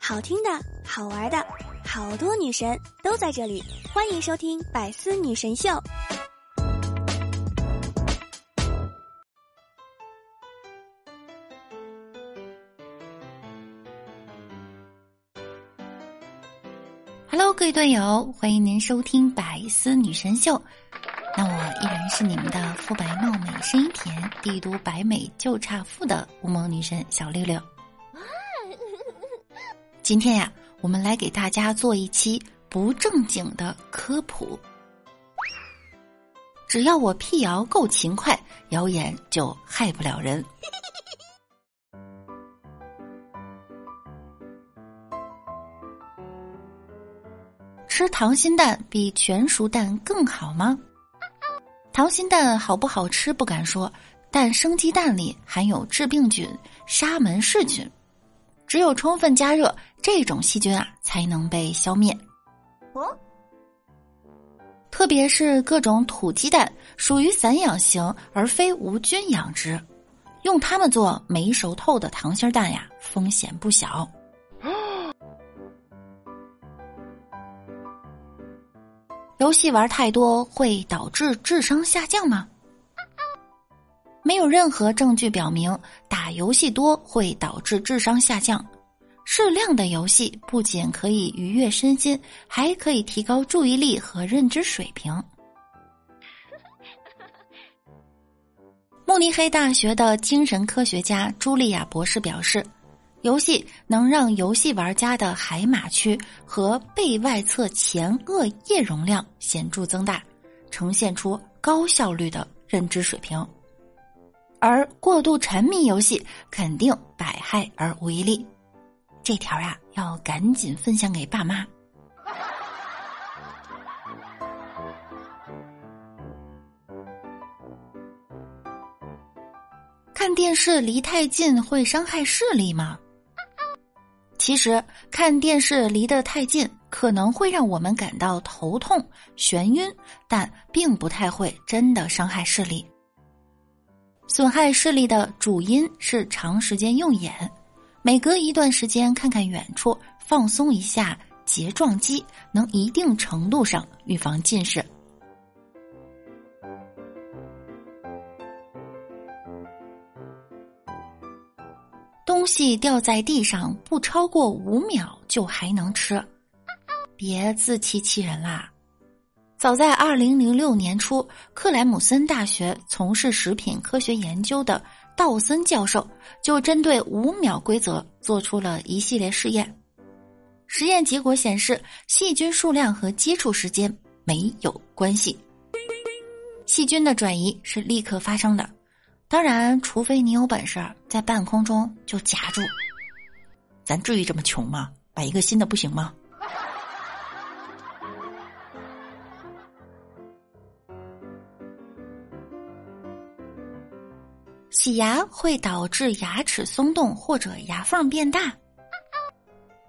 好听的，好玩的，好多女神都在这里，欢迎收听《百思女神秀》。Hello，各位队友，欢迎您收听《百思女神秀》。是你们的肤白貌美、声音甜、帝都白美就差富的乌蒙女神小六六。今天呀，我们来给大家做一期不正经的科普。只要我辟谣够勤快，谣言就害不了人。吃溏心蛋比全熟蛋更好吗？溏心蛋好不好吃不敢说，但生鸡蛋里含有致病菌沙门氏菌，只有充分加热，这种细菌啊才能被消灭。哦，特别是各种土鸡蛋，属于散养型而非无菌养殖，用它们做没熟透的溏心蛋呀，风险不小。游戏玩太多会导致智商下降吗？没有任何证据表明打游戏多会导致智商下降。适量的游戏不仅可以愉悦身心，还可以提高注意力和认知水平。慕尼黑大学的精神科学家茱莉亚博士表示。游戏能让游戏玩家的海马区和背外侧前额叶容量显著增大，呈现出高效率的认知水平。而过度沉迷游戏肯定百害而无一利。这条呀，要赶紧分享给爸妈。看电视离太近会伤害视力吗？其实看电视离得太近，可能会让我们感到头痛、眩晕，但并不太会真的伤害视力。损害视力的主因是长时间用眼，每隔一段时间看看远处，放松一下睫状肌，能一定程度上预防近视。东西掉在地上不超过五秒就还能吃，别自欺欺人啦！早在二零零六年初，克莱姆森大学从事食品科学研究的道森教授就针对五秒规则做出了一系列试验。实验结果显示，细菌数量和接触时间没有关系，细菌的转移是立刻发生的。当然，除非你有本事在半空中就夹住，咱至于这么穷吗？买一个新的不行吗？洗牙会导致牙齿松动或者牙缝变大。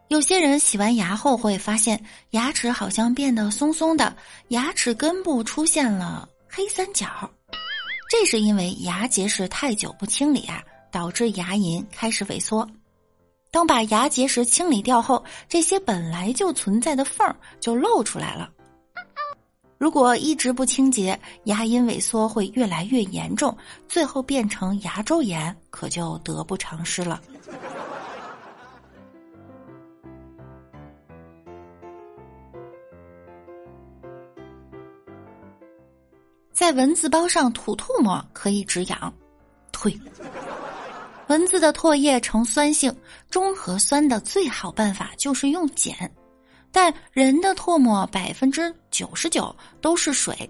有些人洗完牙后会发现牙齿好像变得松松的，牙齿根部出现了黑三角。这是因为牙结石太久不清理啊，导致牙龈开始萎缩。当把牙结石清理掉后，这些本来就存在的缝儿就露出来了。如果一直不清洁，牙龈萎缩会越来越严重，最后变成牙周炎，可就得不偿失了。在蚊子包上吐唾沫可以止痒，退。蚊子的唾液呈酸性，中和酸的最好办法就是用碱，但人的唾沫百分之九十九都是水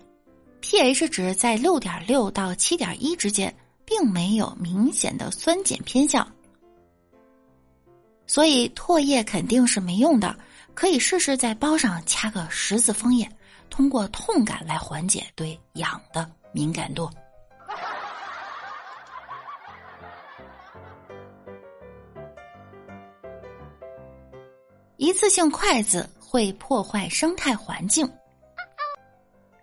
，pH 值在六点六到七点一之间，并没有明显的酸碱偏向，所以唾液肯定是没用的。可以试试在包上掐个十字枫叶。通过痛感来缓解对痒的敏感度。一次性筷子会破坏生态环境。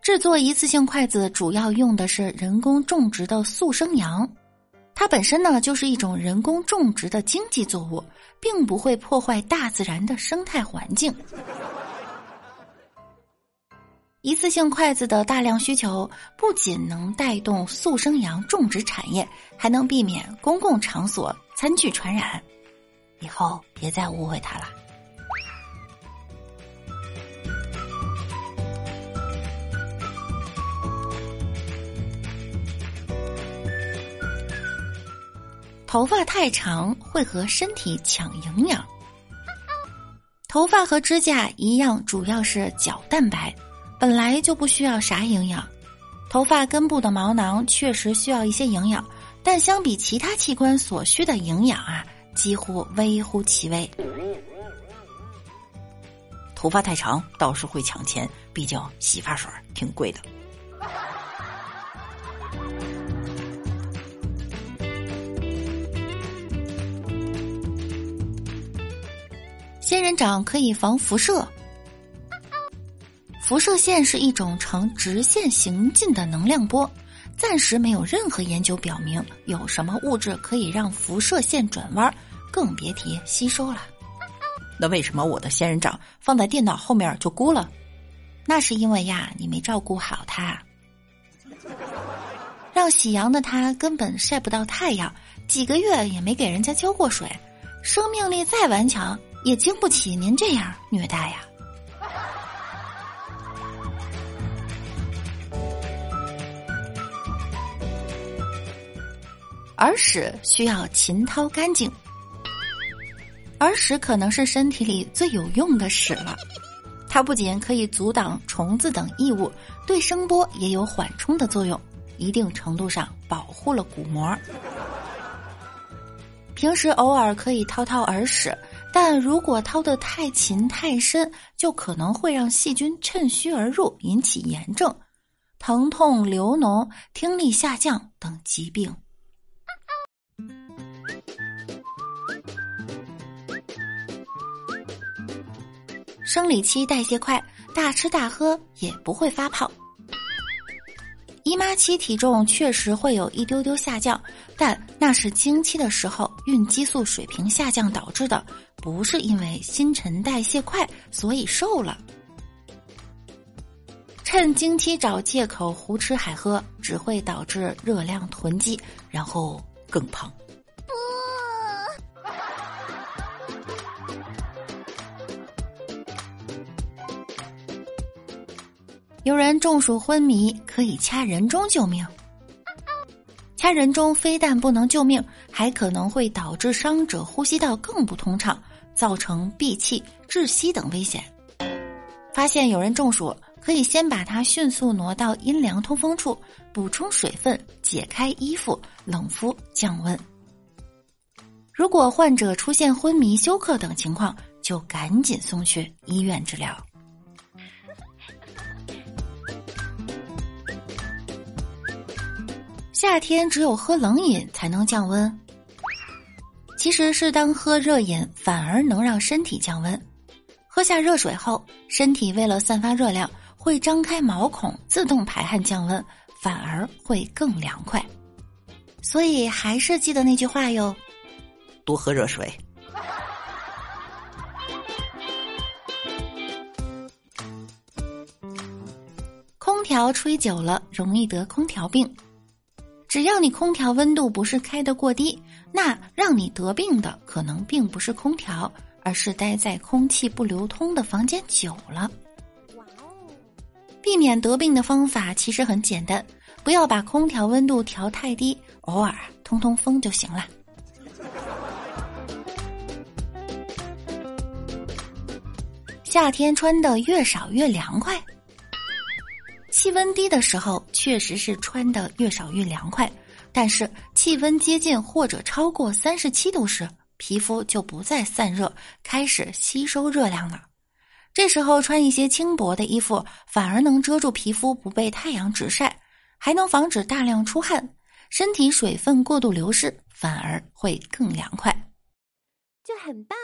制作一次性筷子主要用的是人工种植的速生羊，它它本身呢就是一种人工种植的经济作物，并不会破坏大自然的生态环境。一次性筷子的大量需求，不仅能带动速生羊种植产业，还能避免公共场所餐具传染。以后别再误会它了。头发太长会和身体抢营养。头发和指甲一样，主要是角蛋白。本来就不需要啥营养，头发根部的毛囊确实需要一些营养，但相比其他器官所需的营养啊，几乎微乎其微。头发太长倒是会抢钱，毕竟洗发水挺贵的。仙人掌可以防辐射。辐射线是一种呈直线行进的能量波，暂时没有任何研究表明有什么物质可以让辐射线转弯，更别提吸收了。那为什么我的仙人掌放在电脑后面就孤了？那是因为呀，你没照顾好它。让喜阳的它根本晒不到太阳，几个月也没给人家浇过水，生命力再顽强，也经不起您这样虐待呀。耳屎需要勤掏干净。耳屎可能是身体里最有用的屎了，它不仅可以阻挡虫子等异物，对声波也有缓冲的作用，一定程度上保护了鼓膜。平时偶尔可以掏掏耳屎，但如果掏得太勤太深，就可能会让细菌趁虚而入，引起炎症、疼痛、流脓、听力下降等疾病。生理期代谢快，大吃大喝也不会发胖。姨妈期体重确实会有一丢丢下降，但那是经期的时候孕激素水平下降导致的，不是因为新陈代谢快所以瘦了。趁经期找借口胡吃海喝，只会导致热量囤积，然后更胖。有人中暑昏迷，可以掐人中救命。掐人中非但不能救命，还可能会导致伤者呼吸道更不通畅，造成闭气、窒息等危险。发现有人中暑，可以先把他迅速挪到阴凉通风处，补充水分，解开衣服，冷敷降温。如果患者出现昏迷、休克等情况，就赶紧送去医院治疗。夏天只有喝冷饮才能降温，其实适当喝热饮反而能让身体降温。喝下热水后，身体为了散发热量，会张开毛孔自动排汗降温，反而会更凉快。所以还是记得那句话哟：多喝热水。空调吹久了容易得空调病。只要你空调温度不是开得过低，那让你得病的可能并不是空调，而是待在空气不流通的房间久了。哇哦！避免得病的方法其实很简单，不要把空调温度调太低，偶尔通通风就行了。夏天穿的越少越凉快。气温低的时候，确实是穿的越少越凉快。但是气温接近或者超过三十七度时，皮肤就不再散热，开始吸收热量了。这时候穿一些轻薄的衣服，反而能遮住皮肤不被太阳直晒，还能防止大量出汗，身体水分过度流失，反而会更凉快，就很棒。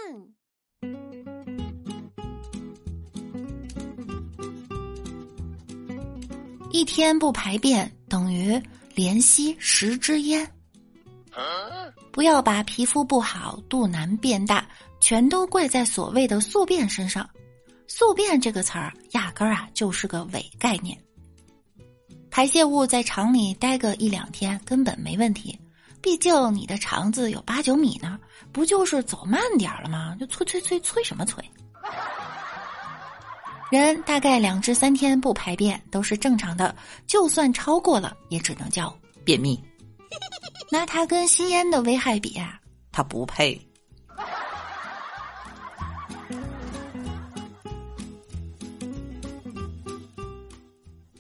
一天不排便等于连吸十支烟。不要把皮肤不好、肚腩变大，全都怪在所谓的宿便身上。宿便这个词儿，压根儿啊就是个伪概念。排泄物在肠里待个一两天根本没问题，毕竟你的肠子有八九米呢，不就是走慢点儿了吗？就催催催催什么催？人大概两至三天不排便都是正常的，就算超过了，也只能叫便秘。拿它跟吸烟的危害比啊，它不配。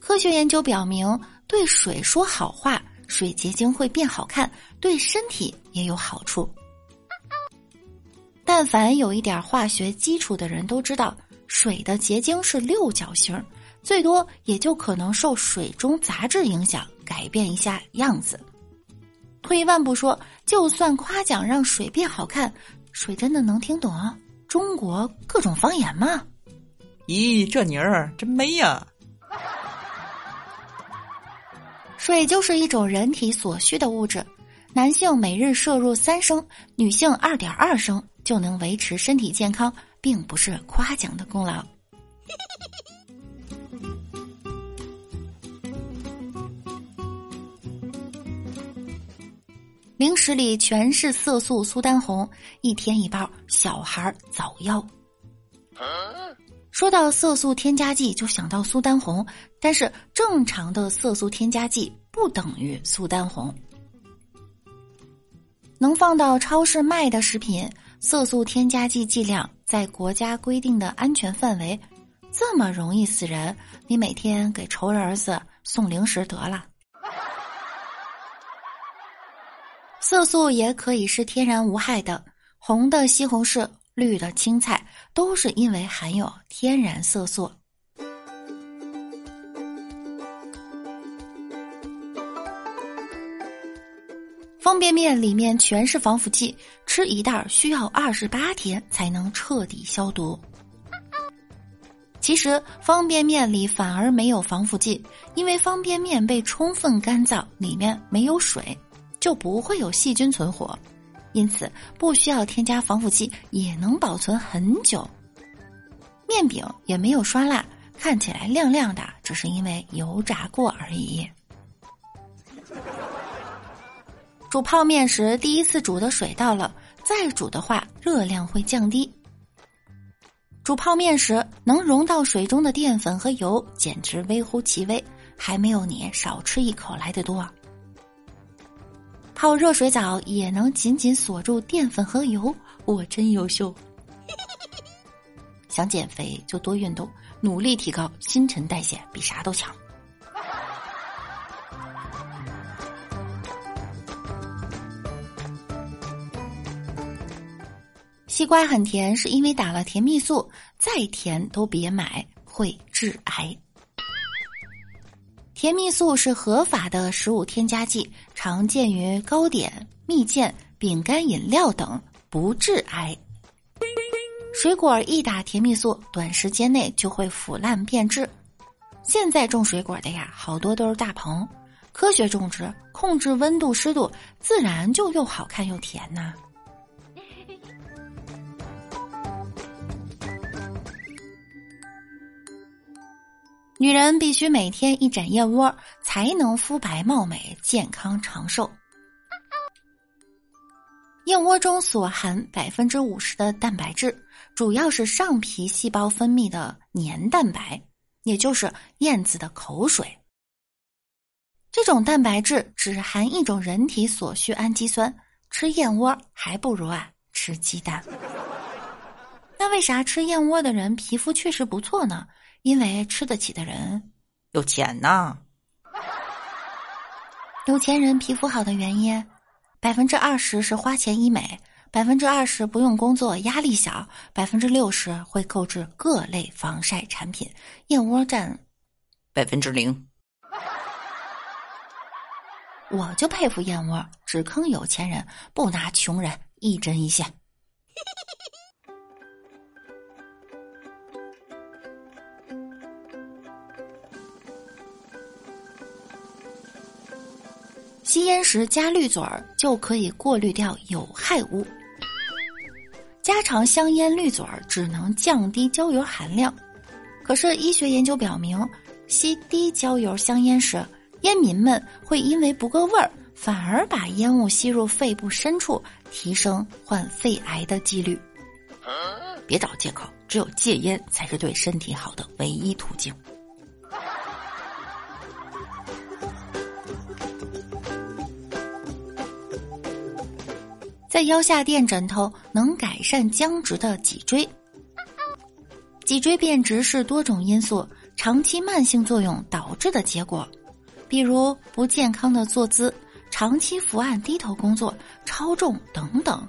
科学研究表明，对水说好话，水结晶会变好看，对身体也有好处。但凡有一点化学基础的人都知道，水的结晶是六角形，最多也就可能受水中杂质影响，改变一下样子。退一万步说，就算夸奖让水变好看，水真的能听懂中国各种方言吗？咦，这妮儿真美呀！水就是一种人体所需的物质，男性每日摄入三升，女性二点二升就能维持身体健康，并不是夸奖的功劳。零食里全是色素苏丹红，一天一包，小孩早夭。说到色素添加剂，就想到苏丹红，但是正常的色素添加剂不等于苏丹红。能放到超市卖的食品，色素添加剂剂量在国家规定的安全范围。这么容易死人，你每天给仇人儿子送零食得了。色素也可以是天然无害的，红的西红柿。绿的青菜都是因为含有天然色素。方便面里面全是防腐剂，吃一袋需要二十八天才能彻底消毒。其实方便面里反而没有防腐剂，因为方便面被充分干燥，里面没有水，就不会有细菌存活。因此，不需要添加防腐剂也能保存很久。面饼也没有刷蜡，看起来亮亮的，只是因为油炸过而已。煮泡面时，第一次煮的水倒了，再煮的话，热量会降低。煮泡面时，能溶到水中的淀粉和油简直微乎其微，还没有你少吃一口来的多。泡热水澡也能紧紧锁住淀粉和油，我真优秀。想减肥就多运动，努力提高新陈代谢，比啥都强。瓜很甜，是因为打了甜蜜素，再甜都别买，会致癌。甜蜜素是合法的食物添加剂，常见于糕点、蜜饯、饼干、饮料等，不致癌。水果一打甜蜜素，短时间内就会腐烂变质。现在种水果的呀，好多都是大棚，科学种植，控制温度湿度，自然就又好看又甜呐。女人必须每天一盏燕窝，才能肤白貌美、健康长寿。燕窝中所含百分之五十的蛋白质，主要是上皮细胞分泌的黏蛋白，也就是燕子的口水。这种蛋白质只含一种人体所需氨基酸，吃燕窝还不如啊吃鸡蛋。那为啥吃燕窝的人皮肤确实不错呢？因为吃得起的人有钱呐，有钱人皮肤好的原因，百分之二十是花钱医美，百分之二十不用工作压力小，百分之六十会购置各类防晒产品，燕窝占百分之零。我就佩服燕窝，只坑有钱人，不拿穷人一针一线。吸烟时加滤嘴儿就可以过滤掉有害物。加长香烟滤嘴儿只能降低焦油含量，可是医学研究表明，吸低焦油香烟时，烟民们会因为不够味儿，反而把烟雾吸入肺部深处，提升患肺癌的几率。别找借口，只有戒烟才是对身体好的唯一途径。在腰下垫枕头能改善僵直的脊椎。脊椎变直是多种因素长期慢性作用导致的结果，比如不健康的坐姿、长期伏案低头工作、超重等等。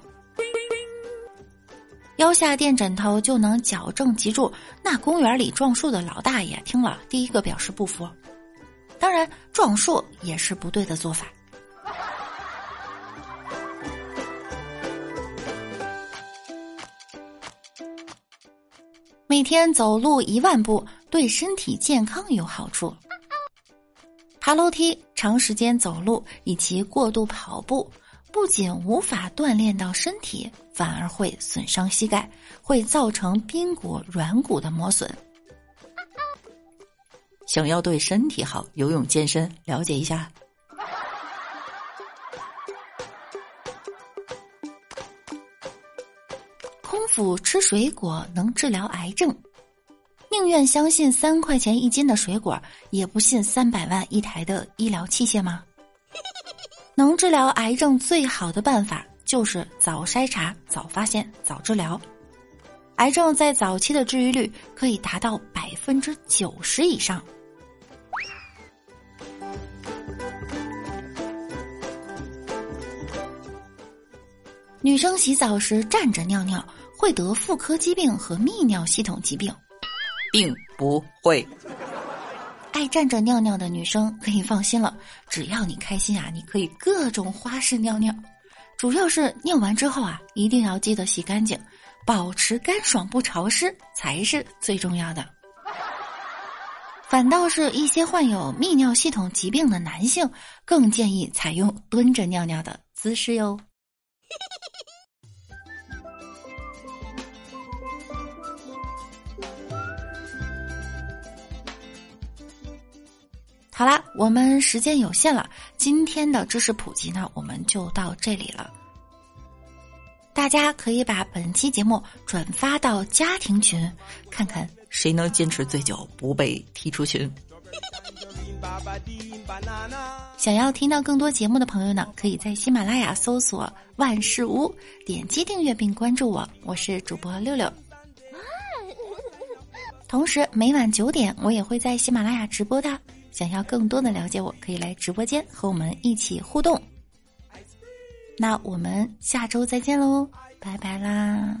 腰下垫枕头就能矫正脊柱。那公园里撞树的老大爷听了，第一个表示不服。当然，撞树也是不对的做法。每天走路一万步对身体健康有好处。爬楼梯、长时间走路以及过度跑步，不仅无法锻炼到身体，反而会损伤膝盖，会造成髌骨、软骨的磨损。想要对身体好，游泳健身了解一下。空腹吃水果能治疗癌症，宁愿相信三块钱一斤的水果，也不信三百万一台的医疗器械吗？能治疗癌症最好的办法就是早筛查、早发现、早治疗。癌症在早期的治愈率可以达到百分之九十以上。女生洗澡时站着尿尿。会得妇科疾病和泌尿系统疾病，并不会。爱站着尿尿的女生可以放心了，只要你开心啊，你可以各种花式尿尿。主要是尿完之后啊，一定要记得洗干净，保持干爽不潮湿才是最重要的。反倒是一些患有泌尿系统疾病的男性，更建议采用蹲着尿尿的姿势哟。好啦，我们时间有限了，今天的知识普及呢，我们就到这里了。大家可以把本期节目转发到家庭群，看看谁能坚持最久不被踢出群。想要听到更多节目的朋友呢，可以在喜马拉雅搜索“万事屋”，点击订阅并关注我，我是主播六六。同时每晚九点，我也会在喜马拉雅直播的。想要更多的了解，我可以来直播间和我们一起互动。那我们下周再见喽，拜拜啦！